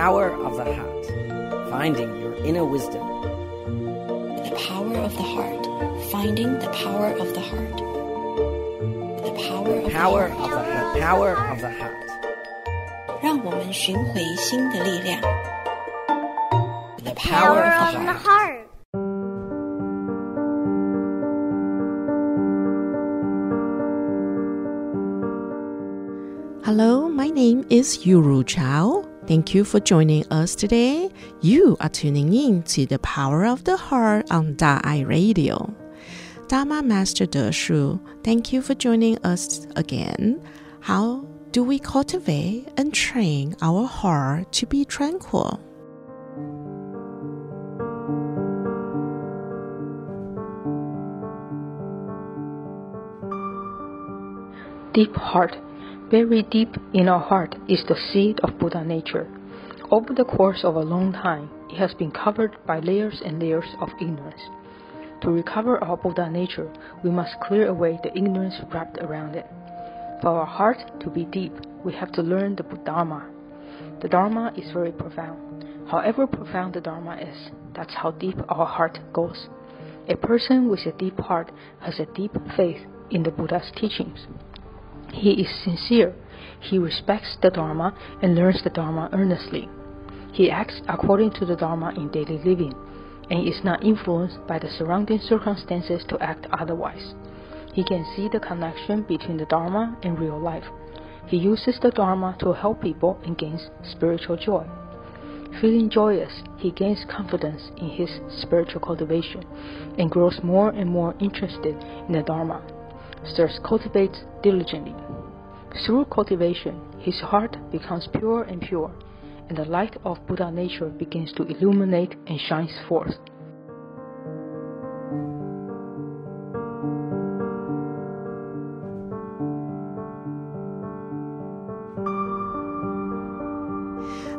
power of the heart, finding your inner wisdom. The power of the heart, finding the power of the heart. The power of Power the of heart. the, the power of the heart. 让我们寻回心的力量。The power power of of the the heart. heart. heart. Hello, my name is Yuru Chao. Thank you for joining us today. You are tuning in to the Power of the Heart on Da'ai Radio. Dharma Master De Shu, thank you for joining us again. How do we cultivate and train our heart to be tranquil? Deep heart. Very deep in our heart is the seed of Buddha nature. Over the course of a long time, it has been covered by layers and layers of ignorance. To recover our Buddha nature, we must clear away the ignorance wrapped around it. For our heart to be deep, we have to learn the Dharma. The Dharma is very profound. However profound the Dharma is, that's how deep our heart goes. A person with a deep heart has a deep faith in the Buddha's teachings. He is sincere. He respects the Dharma and learns the Dharma earnestly. He acts according to the Dharma in daily living and is not influenced by the surrounding circumstances to act otherwise. He can see the connection between the Dharma and real life. He uses the Dharma to help people and gains spiritual joy. Feeling joyous, he gains confidence in his spiritual cultivation and grows more and more interested in the Dharma thus cultivates diligently. Through cultivation, his heart becomes pure and pure, and the light of Buddha nature begins to illuminate and shines forth.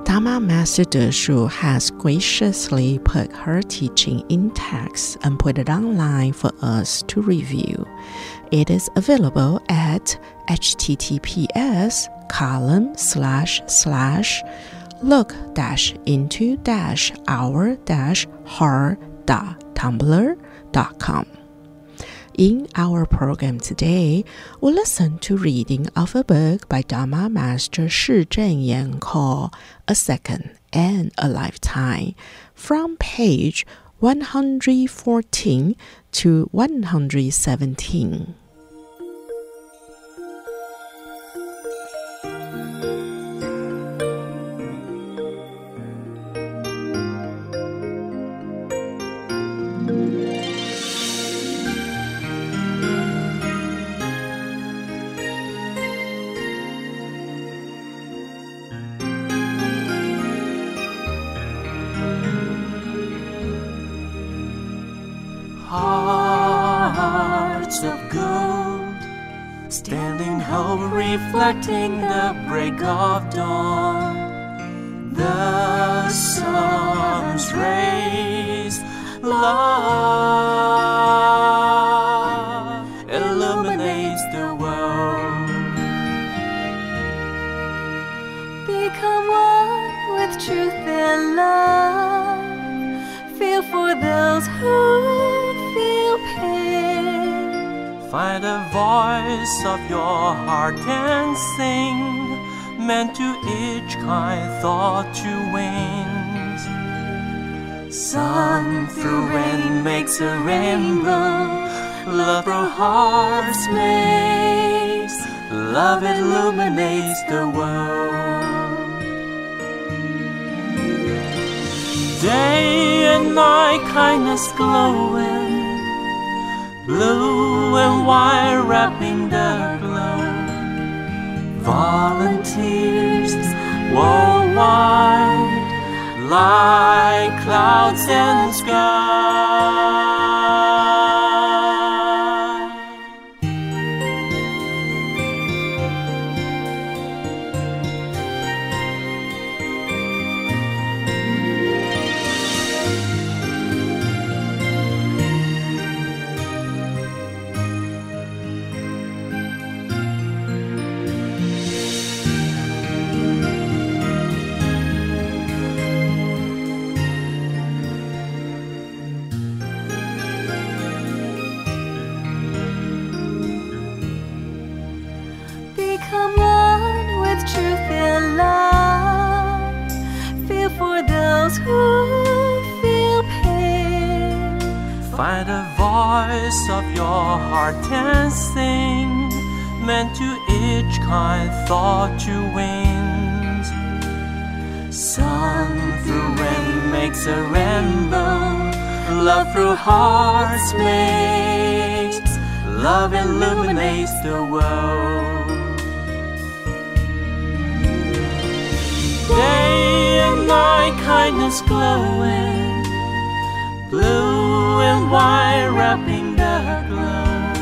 Dharma Master De Shu has graciously put her teaching in text and put it online for us to review. It is available at https column slash slash look dash into dash our dash dot tumblr dot com. In our program today, we'll listen to reading of a book by Dharma Master Shi Zhenyan called A Second and a Lifetime from page 114 to 117. Hearts of gold, standing home reflecting the break of dawn. The sun's rays, love illuminates the world. Become one with truth and love. Feel for those who Find the voice of your heart and sing, meant to each kind thought to wings. Sun through rain makes a rainbow, love through hearts makes, love illuminates the world. Day and night, kindness glowing, blue and white wrapping the glow. Volunteers worldwide, like clouds and sky. Voice of your heart and sing, meant to each kind thought to win. Sun through wind makes a rainbow, love through hearts makes, love illuminates the world. Day and night, kindness glowing blue and white wrapping the glow.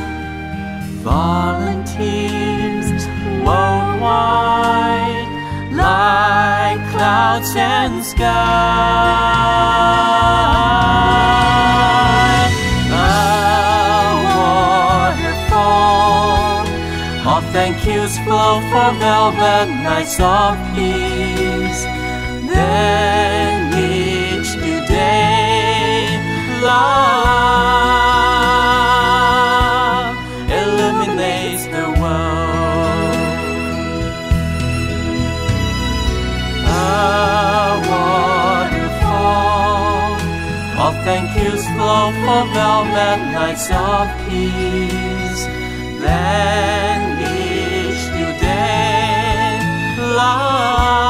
Volunteers worldwide, like clouds and sky. A waterfall of thank yous flow for velvet nights of peace. Then love illuminates the world. A waterfall of thank yous flow for velvet nights of peace. Then each new day love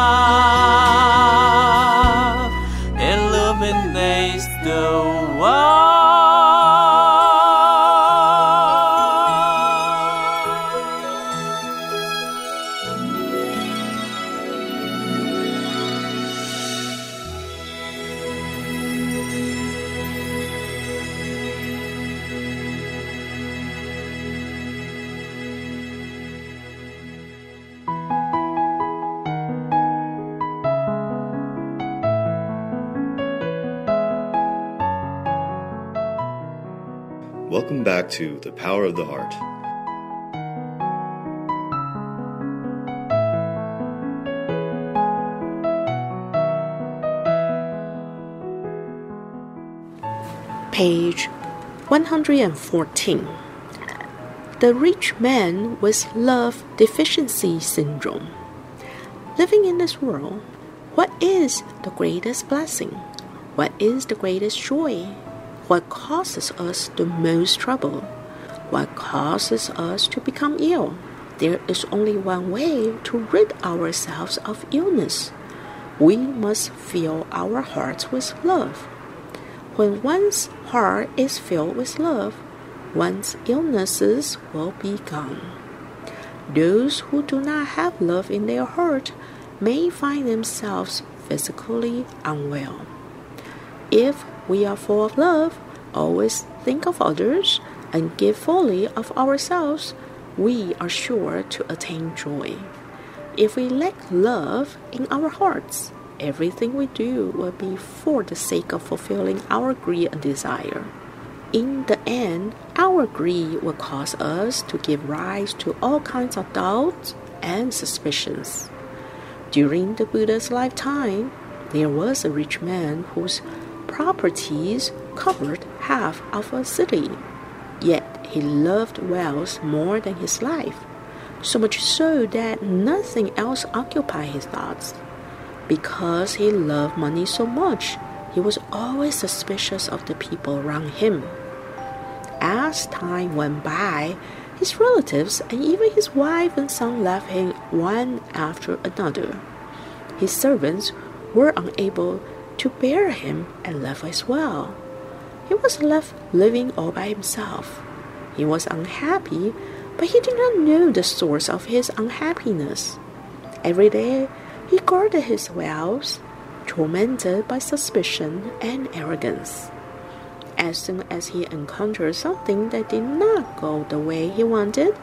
The Power of the Heart. Page 114. The rich man with love deficiency syndrome. Living in this world, what is the greatest blessing? What is the greatest joy? What causes us the most trouble? What causes us to become ill? There is only one way to rid ourselves of illness. We must fill our hearts with love. When one's heart is filled with love, one's illnesses will be gone. Those who do not have love in their heart may find themselves physically unwell. If we are full of love, always think of others, and give fully of ourselves, we are sure to attain joy. If we lack love in our hearts, everything we do will be for the sake of fulfilling our greed and desire. In the end, our greed will cause us to give rise to all kinds of doubts and suspicions. During the Buddha's lifetime, there was a rich man whose properties covered half of a city. Yet he loved wealth more than his life, so much so that nothing else occupied his thoughts. Because he loved money so much, he was always suspicious of the people around him. As time went by, his relatives and even his wife and son left him one after another. His servants were unable to bear him and left as well. He was left living all by himself. He was unhappy, but he did not know the source of his unhappiness. Every day he guarded his wealth, tormented by suspicion and arrogance. As soon as he encountered something that did not go the way he wanted,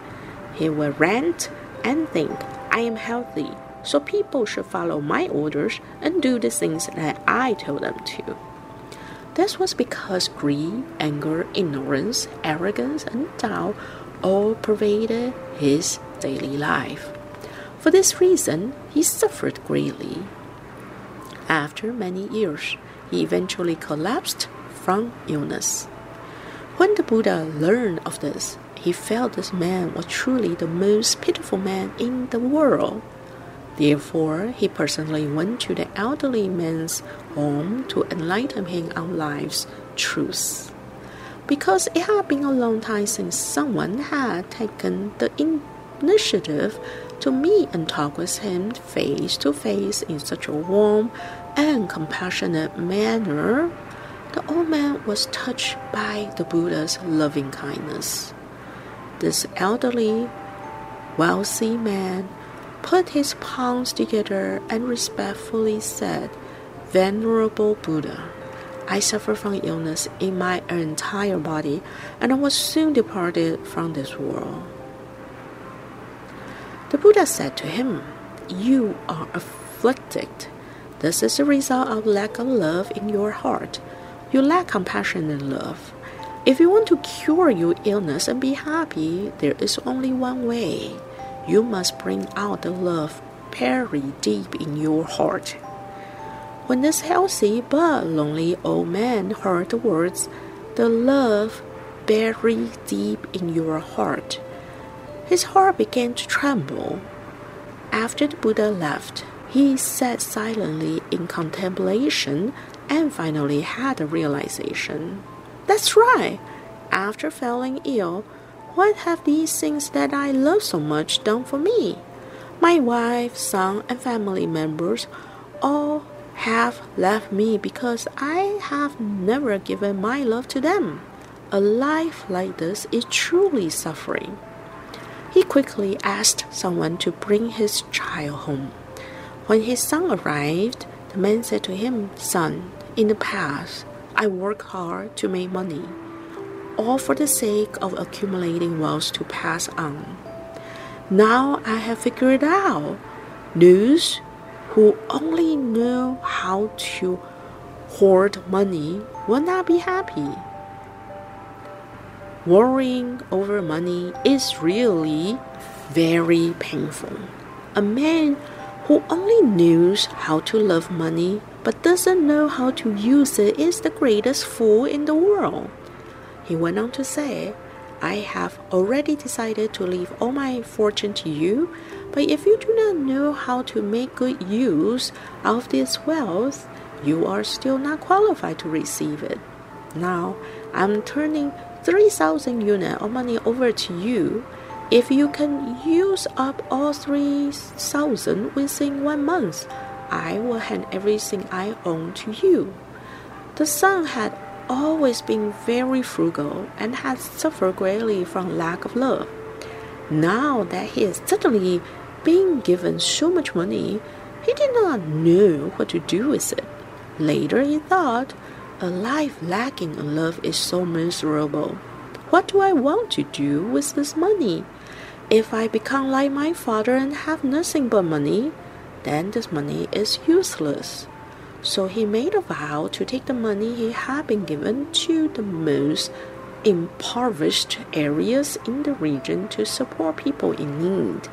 he would rant and think, I am healthy, so people should follow my orders and do the things that I told them to. This was because greed, anger, ignorance, arrogance, and doubt all pervaded his daily life. For this reason, he suffered greatly. After many years, he eventually collapsed from illness. When the Buddha learned of this, he felt this man was truly the most pitiful man in the world. Therefore, he personally went to the elderly man's home to enlighten him on life's truths. because it had been a long time since someone had taken the initiative to meet and talk with him face to face in such a warm and compassionate manner, the old man was touched by the Buddha's loving kindness. This elderly, wealthy man put his palms together and respectfully said, Venerable Buddha, I suffer from illness in my entire body, and I was soon departed from this world. The Buddha said to him, You are afflicted. This is a result of lack of love in your heart. You lack compassion and love. If you want to cure your illness and be happy, there is only one way. You must bring out the love very deep in your heart. When this healthy but lonely old man heard the words, the love buried deep in your heart, his heart began to tremble. After the Buddha left, he sat silently in contemplation and finally had a realization. That's right. After falling ill, what have these things that I love so much done for me? My wife, son, and family members all have left me because I have never given my love to them. A life like this is truly suffering. He quickly asked someone to bring his child home. When his son arrived, the man said to him, Son, in the past, I worked hard to make money, all for the sake of accumulating wealth to pass on. Now I have figured out those who only know how to hoard money will not be happy. Worrying over money is really very painful. A man who only knows how to love money but doesn't know how to use it is the greatest fool in the world. He went on to say, I have already decided to leave all my fortune to you, but if you do not know how to make good use of this wealth, you are still not qualified to receive it. Now, I'm turning 3,000 units of money over to you. If you can use up all 3,000 within one month, I will hand everything I own to you. The son had always been very frugal and had suffered greatly from lack of love. Now that he is suddenly being given so much money, he did not know what to do with it. Later he thought, a life lacking in love is so miserable. What do I want to do with this money? If I become like my father and have nothing but money, then this money is useless. So he made a vow to take the money he had been given to the most impoverished areas in the region to support people in need.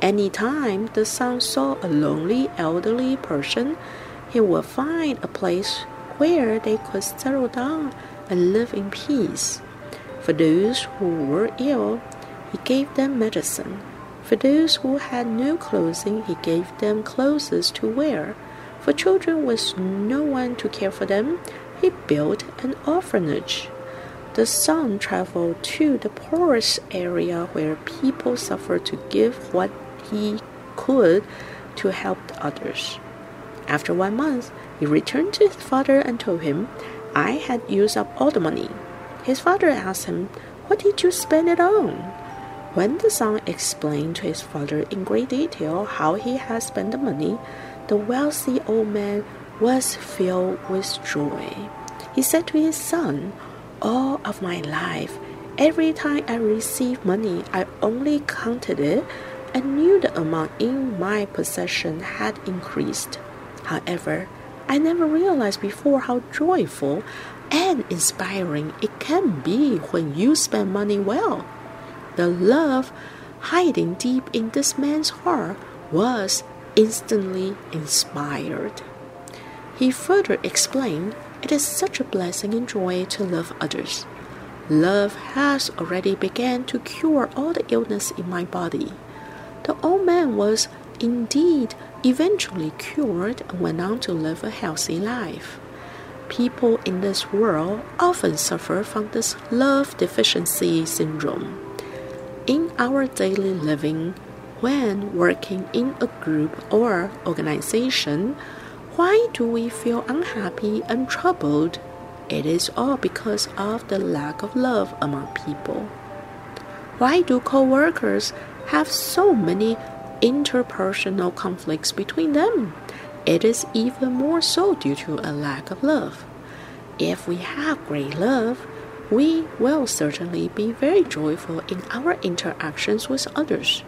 Any time the son saw a lonely elderly person, he would find a place where they could settle down and live in peace. For those who were ill, he gave them medicine. For those who had no clothing, he gave them clothes to wear. For children with no one to care for them, he built an orphanage. The son traveled to the poorest area where people suffered to give what he could to help others. After one month, he returned to his father and told him, I had used up all the money. His father asked him, What did you spend it on? When the son explained to his father in great detail how he had spent the money, the wealthy old man was filled with joy. He said to his son, All of my life, every time I received money, I only counted it and knew the amount in my possession had increased. However, I never realized before how joyful and inspiring it can be when you spend money well. The love hiding deep in this man's heart was instantly inspired. He further explained, It is such a blessing and joy to love others. Love has already begun to cure all the illness in my body. The old man was indeed eventually cured and went on to live a healthy life. People in this world often suffer from this love deficiency syndrome. In our daily living, when working in a group or organization, why do we feel unhappy and troubled? It is all because of the lack of love among people. Why do co workers have so many interpersonal conflicts between them? It is even more so due to a lack of love. If we have great love, we will certainly be very joyful in our interactions with others.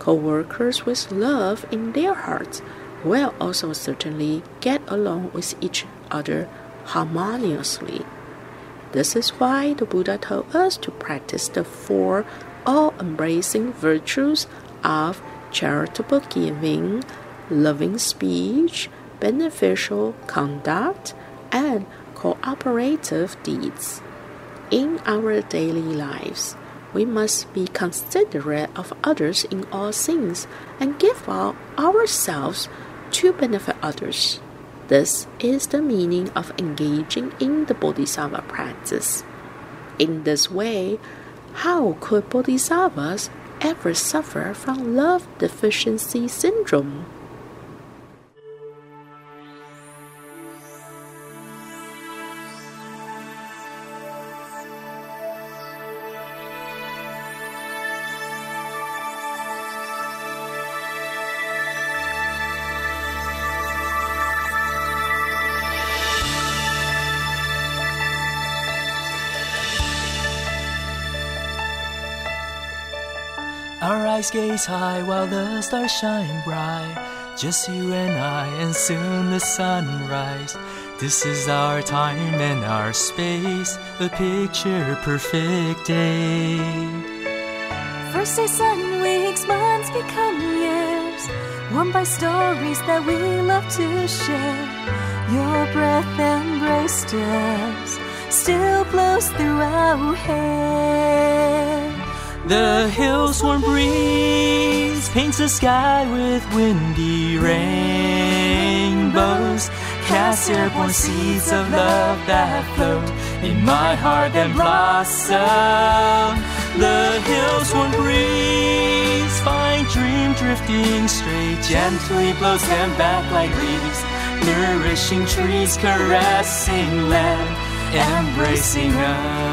Co workers with love in their hearts will also certainly get along with each other harmoniously. This is why the Buddha told us to practice the four all embracing virtues of charitable giving, loving speech, beneficial conduct, and cooperative deeds. In our daily lives, we must be considerate of others in all things and give out ourselves to benefit others. This is the meaning of engaging in the Bodhisattva practice. In this way, how could Bodhisattvas ever suffer from love deficiency syndrome? Gaze high while the stars shine bright. Just you and I, and soon the sunrise. This is our time and our space, a picture perfect day. First day sun, weeks, months become years, warmed by stories that we love to share. Your breath embraced us, still blows through our hair. The hills warm breeze paints the sky with windy rainbows. Cast airborne seeds of love that float in my heart and blossom. The hills warm breeze find dream drifting straight, gently blows them back like leaves. Nourishing trees caressing land, embracing us.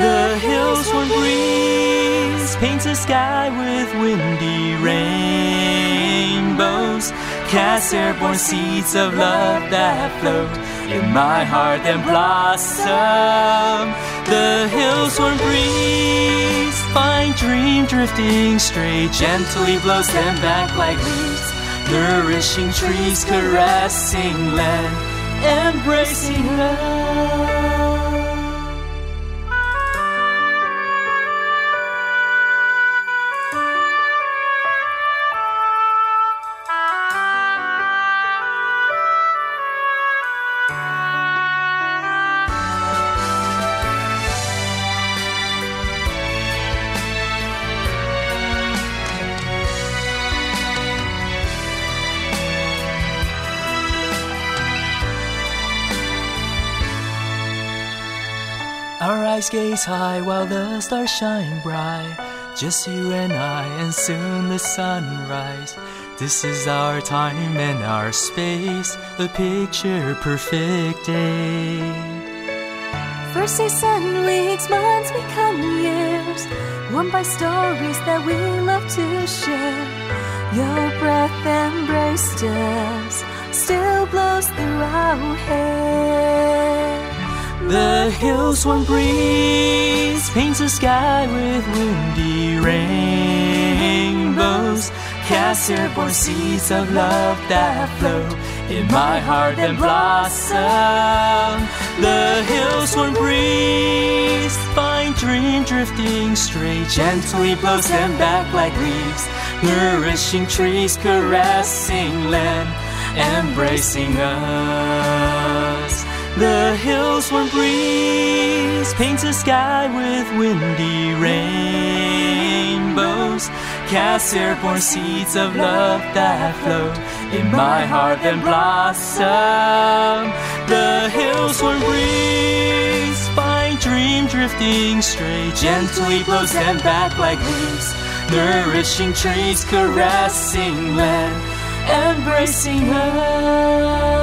The hills warm breeze paints the sky with windy rainbows. Cast airborne seeds of love that float in my heart and blossom. The hills warm breeze find dream drifting straight, gently blows them back like leaves. Nourishing trees caressing land, embracing us. Gaze high while the stars shine bright. Just you and I, and soon the sunrise. This is our time and our space, a picture perfect day. First day sun, weeks, months become years, warmed by stories that we love to share. Your breath embraced us, still blows through our hair. The hills warm breeze paints the sky with windy rainbows. Cast airborne seeds of love that flow in my heart and blossom. The hills warm breeze find dream drifting straight, gently blows them back like leaves. Nourishing trees caressing land, embracing us. The hills warm breeze paints the sky with windy rainbows. Cast airborne seeds of love that float in my heart and blossom. The hills will breeze, find dream drifting straight, gently blows them back like leaves, nourishing trees, caressing land, embracing her.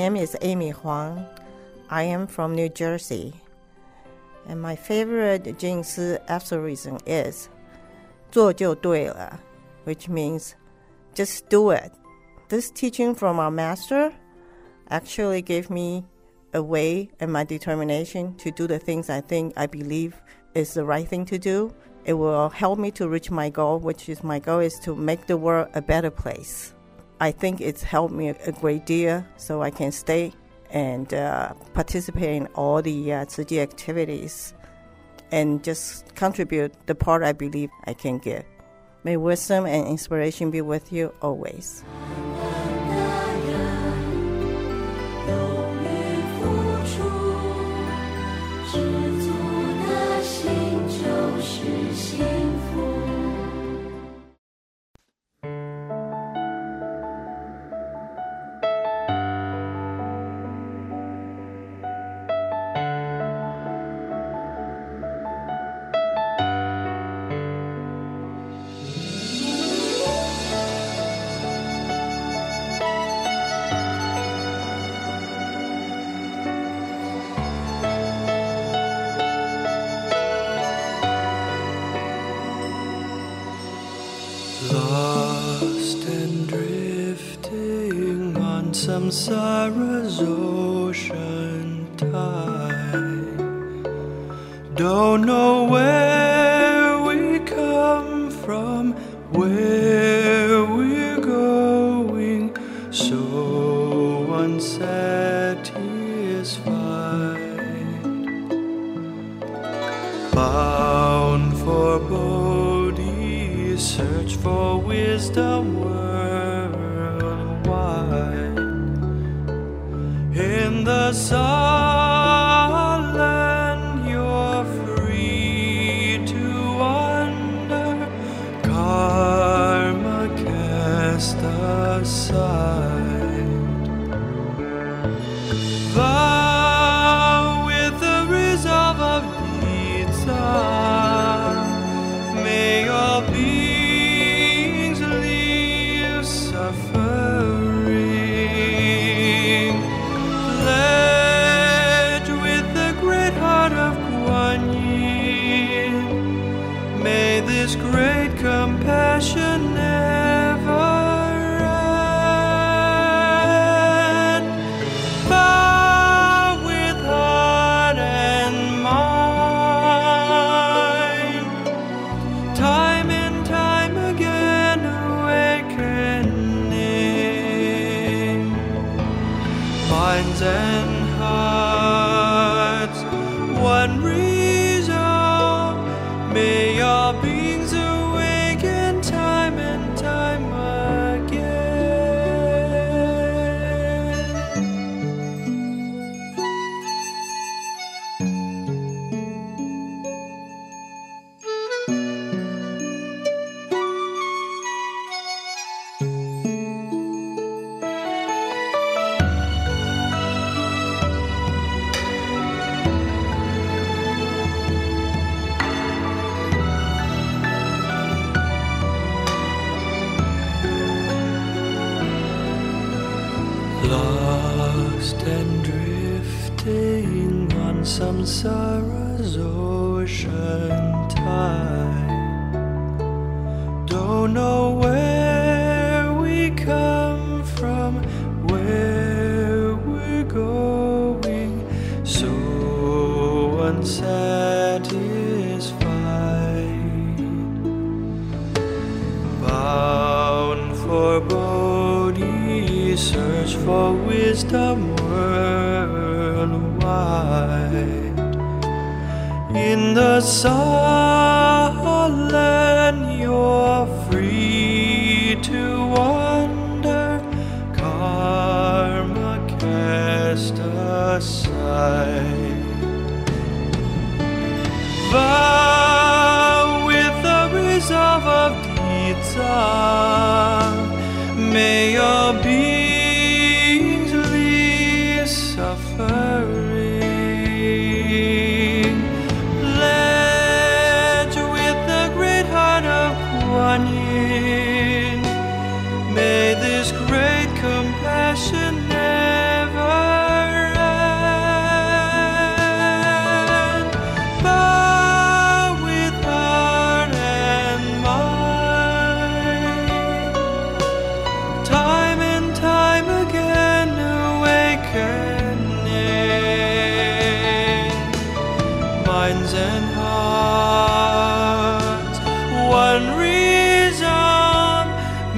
name is Amy Huang. I am from New Jersey. And my favorite Jing Si aphorism is 做就对了, which means just do it. This teaching from our master actually gave me a way and my determination to do the things I think I believe is the right thing to do. It will help me to reach my goal, which is my goal is to make the world a better place. I think it's helped me a great deal so I can stay and uh, participate in all the uh, activities and just contribute the part I believe I can give. May wisdom and inspiration be with you always. On the Sun, Lost and drifting on samsara's ocean tide. Don't know where in the sullen you're free to wander, karma cast aside. Vow with the resolve of Gita, may your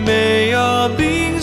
may all beings